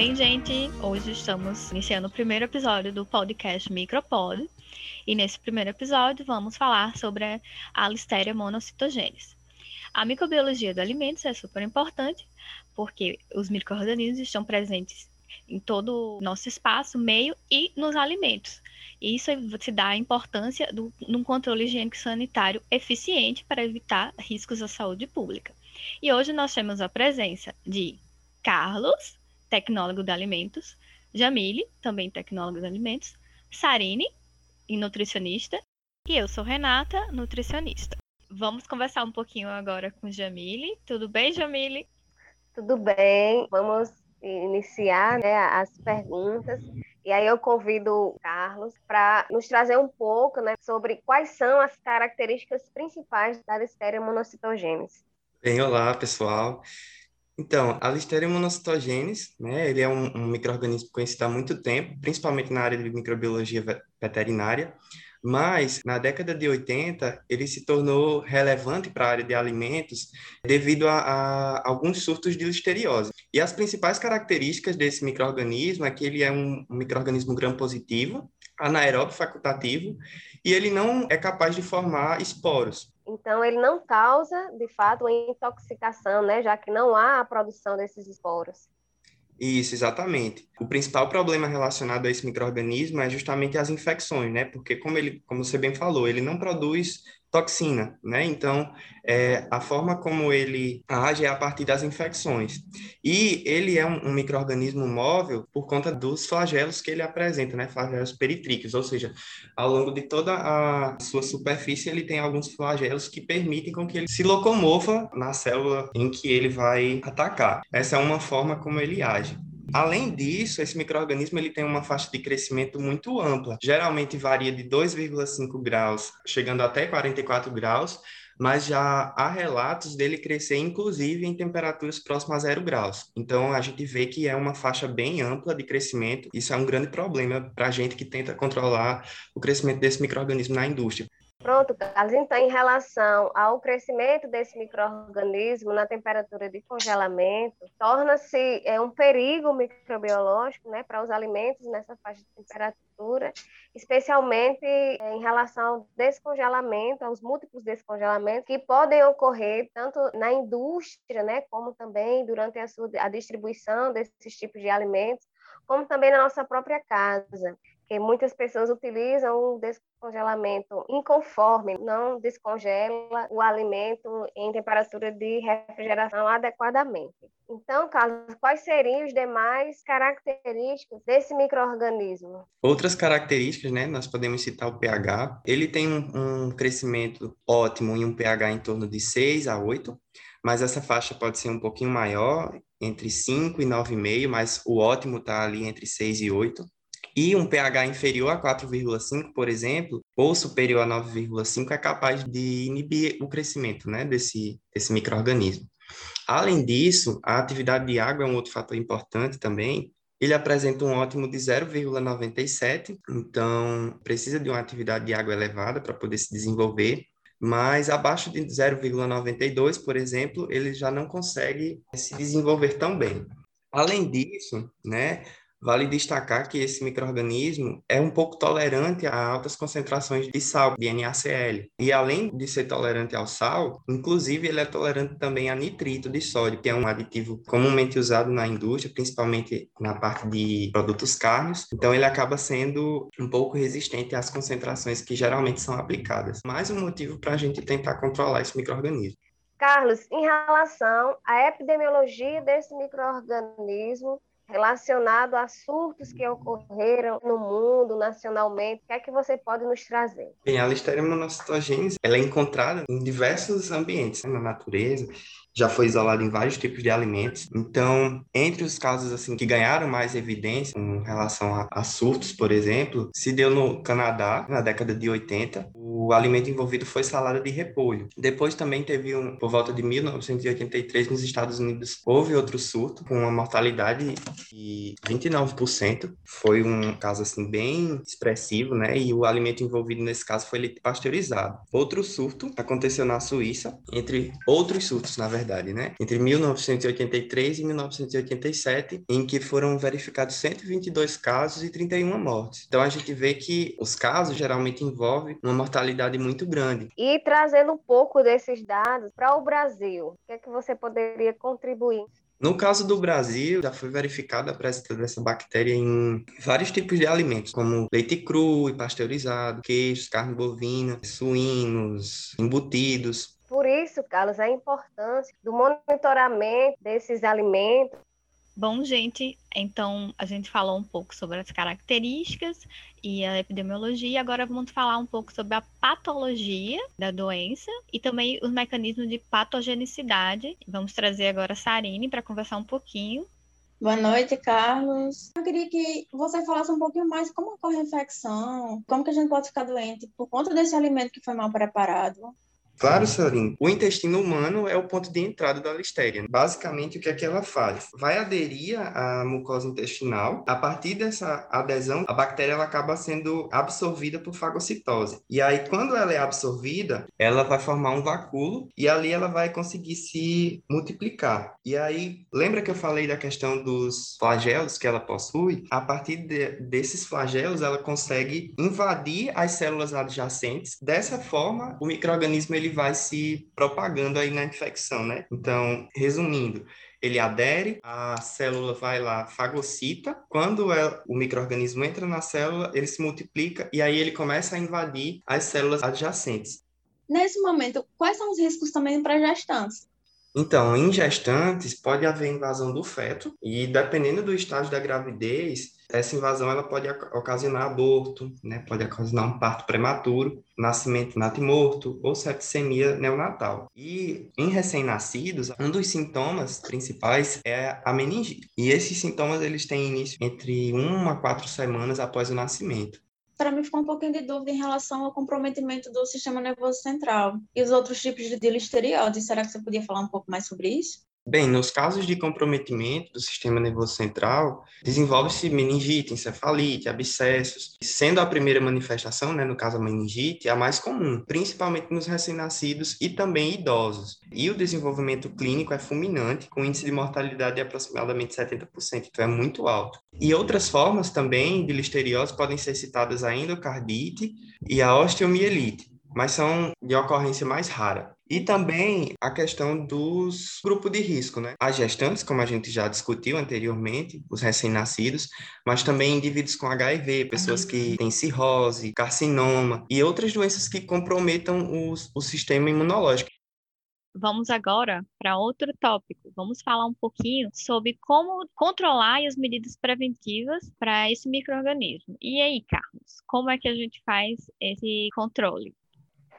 bem, gente? Hoje estamos iniciando o primeiro episódio do podcast Micropod. E nesse primeiro episódio vamos falar sobre a Listeria monocitogênese. A microbiologia do alimentos é super importante, porque os micro-organismos estão presentes em todo o nosso espaço, meio e nos alimentos. E isso se dá a importância do, de um controle higiênico sanitário eficiente para evitar riscos à saúde pública. E hoje nós temos a presença de Carlos, tecnólogo de alimentos, Jamile, também tecnólogo de alimentos, Sarine, nutricionista, e eu sou Renata, nutricionista. Vamos conversar um pouquinho agora com Jamile. Tudo bem, Jamile? Tudo bem. Vamos iniciar né, as perguntas. E aí eu convido o Carlos para nos trazer um pouco né, sobre quais são as características principais da Listeria monocitogênese. Bem, olá, pessoal. Então, a Listeria monocitogênese, né, ele é um, um microorganismo conhecido há muito tempo, principalmente na área de microbiologia veterinária, mas na década de 80 ele se tornou relevante para a área de alimentos devido a, a, alguns surtos de listeriose. E as principais características desse microorganismo é que ele é um, um microorganismo gram-positivo, anaeróbio facultativo, e ele não é capaz de formar esporos. Então, ele não causa, de fato, uma intoxicação, né? já que não há a produção desses esporos. Isso, exatamente. O principal problema relacionado a esse microorganismo é justamente as infecções, né? Porque como ele, como você bem falou, ele não produz toxina, né? Então, é, a forma como ele age é a partir das infecções. E ele é um, um microorganismo móvel por conta dos flagelos que ele apresenta, né? Flagelos peritríqueos, ou seja, ao longo de toda a sua superfície ele tem alguns flagelos que permitem com que ele se locomova na célula em que ele vai atacar. Essa é uma forma como ele age. Além disso, esse microorganismo ele tem uma faixa de crescimento muito ampla. Geralmente varia de 2,5 graus, chegando até 44 graus, mas já há relatos dele crescer, inclusive, em temperaturas próximas a zero graus. Então, a gente vê que é uma faixa bem ampla de crescimento. Isso é um grande problema para a gente que tenta controlar o crescimento desse microorganismo na indústria. Pronto, Carlos. Então, em relação ao crescimento desse microorganismo na temperatura de congelamento, torna-se é, um perigo microbiológico né, para os alimentos nessa faixa de temperatura, especialmente é, em relação ao descongelamento, aos múltiplos descongelamentos que podem ocorrer tanto na indústria, né, como também durante a, sua, a distribuição desses tipos de alimentos, como também na nossa própria casa que muitas pessoas utilizam o descongelamento inconforme, não descongela o alimento em temperatura de refrigeração adequadamente. Então, Carlos, quais seriam os demais características desse microorganismo? Outras características, né? Nós podemos citar o pH. Ele tem um, um crescimento ótimo em um pH em torno de 6 a 8, mas essa faixa pode ser um pouquinho maior, entre 5 e 9,5, mas o ótimo está ali entre 6 e 8 e um pH inferior a 4,5, por exemplo, ou superior a 9,5 é capaz de inibir o crescimento né, desse, desse microorganismo. Além disso, a atividade de água é um outro fator importante também. Ele apresenta um ótimo de 0,97, então precisa de uma atividade de água elevada para poder se desenvolver, mas abaixo de 0,92, por exemplo, ele já não consegue se desenvolver tão bem. Além disso, né, Vale destacar que esse microorganismo é um pouco tolerante a altas concentrações de sal, de NaCl. E além de ser tolerante ao sal, inclusive ele é tolerante também a nitrito de sódio, que é um aditivo comumente usado na indústria, principalmente na parte de produtos carnes. Então ele acaba sendo um pouco resistente às concentrações que geralmente são aplicadas. Mais um motivo para a gente tentar controlar esse microorganismo. Carlos, em relação à epidemiologia desse microorganismo, relacionado a surtos que ocorreram no mundo, nacionalmente. O que é que você pode nos trazer? Bem, a Listeria monocitogênese ela é encontrada em diversos ambientes, né, na natureza, já foi isolada em vários tipos de alimentos. Então, entre os casos assim que ganharam mais evidência com relação a, a surtos, por exemplo, se deu no Canadá na década de 80. O alimento envolvido foi salada de repolho. Depois também teve um, por volta de 1983, nos Estados Unidos, houve outro surto com uma mortalidade de 29%. Foi um caso assim bem expressivo, né? E o alimento envolvido nesse caso foi pasteurizado. Outro surto aconteceu na Suíça, entre outros surtos, na verdade, né? Entre 1983 e 1987, em que foram verificados 122 casos e 31 mortes. Então a gente vê que os casos geralmente envolvem uma mortalidade muito grande. E trazendo um pouco desses dados para o Brasil, o que é que você poderia contribuir? No caso do Brasil, já foi verificada a presença dessa bactéria em vários tipos de alimentos, como leite cru e pasteurizado, queijos, carne bovina, suínos, embutidos. Por isso, Carlos, a importância do monitoramento desses alimentos Bom, gente, então a gente falou um pouco sobre as características e a epidemiologia, agora vamos falar um pouco sobre a patologia da doença e também os mecanismos de patogenicidade. Vamos trazer agora a Sarine para conversar um pouquinho. Boa noite, Carlos. Eu queria que você falasse um pouquinho mais como ocorre a infecção, como que a gente pode ficar doente por conta desse alimento que foi mal preparado. Claro, Salim. O intestino humano é o ponto de entrada da listéria. Basicamente, o que é que ela faz? Vai aderir à mucosa intestinal. A partir dessa adesão, a bactéria ela acaba sendo absorvida por fagocitose. E aí, quando ela é absorvida, ela vai formar um vacúolo e ali ela vai conseguir se multiplicar. E aí, lembra que eu falei da questão dos flagelos que ela possui? A partir de, desses flagelos, ela consegue invadir as células adjacentes. Dessa forma, o microorganismo ele vai se propagando aí na infecção, né? Então, resumindo, ele adere, a célula vai lá, fagocita. Quando é, o microorganismo entra na célula, ele se multiplica e aí ele começa a invadir as células adjacentes. Nesse momento, quais são os riscos também para gestantes? Então, em gestantes, pode haver invasão do feto e, dependendo do estágio da gravidez, essa invasão ela pode ocasionar aborto, né? pode ocasionar um parto prematuro, nascimento natimorto ou septicemia neonatal. E em recém-nascidos, um dos sintomas principais é a meningite. E esses sintomas eles têm início entre uma a quatro semanas após o nascimento para mim ficou um pouquinho de dúvida em relação ao comprometimento do sistema nervoso central e os outros tipos de listeriose. Será que você podia falar um pouco mais sobre isso? Bem, nos casos de comprometimento do sistema nervoso central, desenvolve-se meningite, encefalite, abscessos, sendo a primeira manifestação, né, no caso a meningite, a mais comum, principalmente nos recém-nascidos e também idosos. E o desenvolvimento clínico é fulminante, com índice de mortalidade de aproximadamente 70%, então é muito alto. E outras formas também de listeriose podem ser citadas a endocardite e a osteomielite, mas são de ocorrência mais rara. E também a questão dos grupos de risco, né? As gestantes, como a gente já discutiu anteriormente, os recém-nascidos, mas também indivíduos com HIV, pessoas que têm cirrose, carcinoma e outras doenças que comprometam os, o sistema imunológico. Vamos agora para outro tópico. Vamos falar um pouquinho sobre como controlar as medidas preventivas para esse microorganismo. E aí, Carlos, como é que a gente faz esse controle?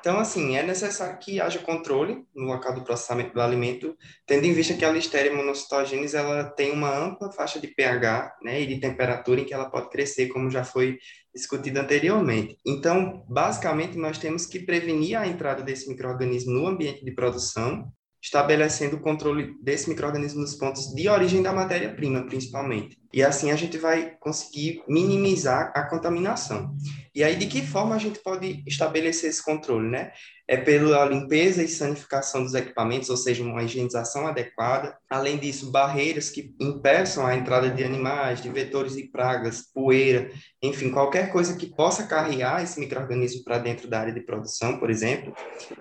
Então, assim, é necessário que haja controle no local do processamento do alimento, tendo em vista que a Listeria monocytogenes ela tem uma ampla faixa de pH né, e de temperatura em que ela pode crescer, como já foi discutido anteriormente. Então, basicamente, nós temos que prevenir a entrada desse microorganismo no ambiente de produção, estabelecendo o controle desse microorganismo nos pontos de origem da matéria-prima, principalmente. E assim a gente vai conseguir minimizar a contaminação. E aí, de que forma a gente pode estabelecer esse controle, né? É pela limpeza e sanificação dos equipamentos, ou seja, uma higienização adequada. Além disso, barreiras que impeçam a entrada de animais, de vetores e pragas, poeira, enfim, qualquer coisa que possa carregar esse microorganismo para dentro da área de produção, por exemplo.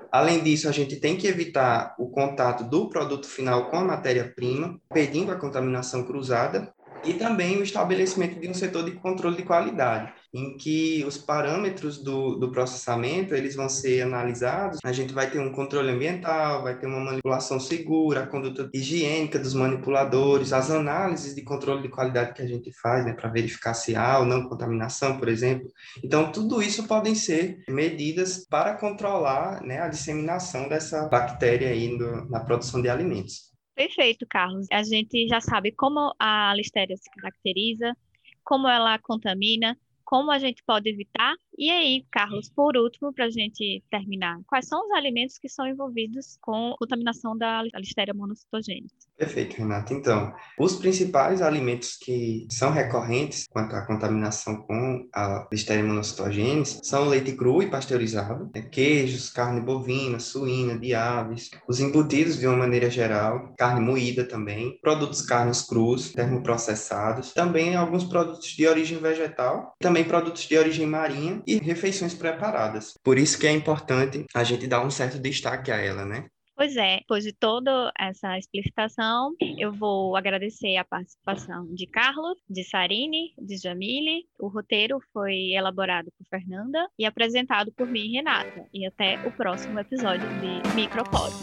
Além disso, a gente tem que evitar o contato do produto final com a matéria-prima, pedindo a contaminação cruzada e também o estabelecimento de um setor de controle de qualidade, em que os parâmetros do, do processamento eles vão ser analisados. A gente vai ter um controle ambiental, vai ter uma manipulação segura, a conduta higiênica dos manipuladores, as análises de controle de qualidade que a gente faz, né, para verificar se há ou não contaminação, por exemplo. Então, tudo isso podem ser medidas para controlar né, a disseminação dessa bactéria aí no, na produção de alimentos. Perfeito, Carlos. A gente já sabe como a listéria se caracteriza, como ela contamina, como a gente pode evitar E aí, Carlos, por último, para a gente terminar, quais são os alimentos que são envolvidos com contaminação da Listeria monocitogênese? Perfeito, Renato. Então, os principais alimentos que são recorrentes quanto à contaminação com a Listeria monocitogênese são leite cru e pasteurizado, né? queijos, carne bovina, suína, de aves, os embutidos de uma maneira geral, carne moída também, produtos carnes crus, termoprocessados, também alguns produtos de origem vegetal, também produtos de origem marinha e refeições preparadas. Por isso que é importante a gente dar um certo destaque a ela, né? Pois é, depois de toda essa explicitação, eu vou agradecer a participação de Carlos, de Sarine, de Jamile. O roteiro foi elaborado por Fernanda e apresentado por mim, Renata. E até o próximo episódio de Micropod.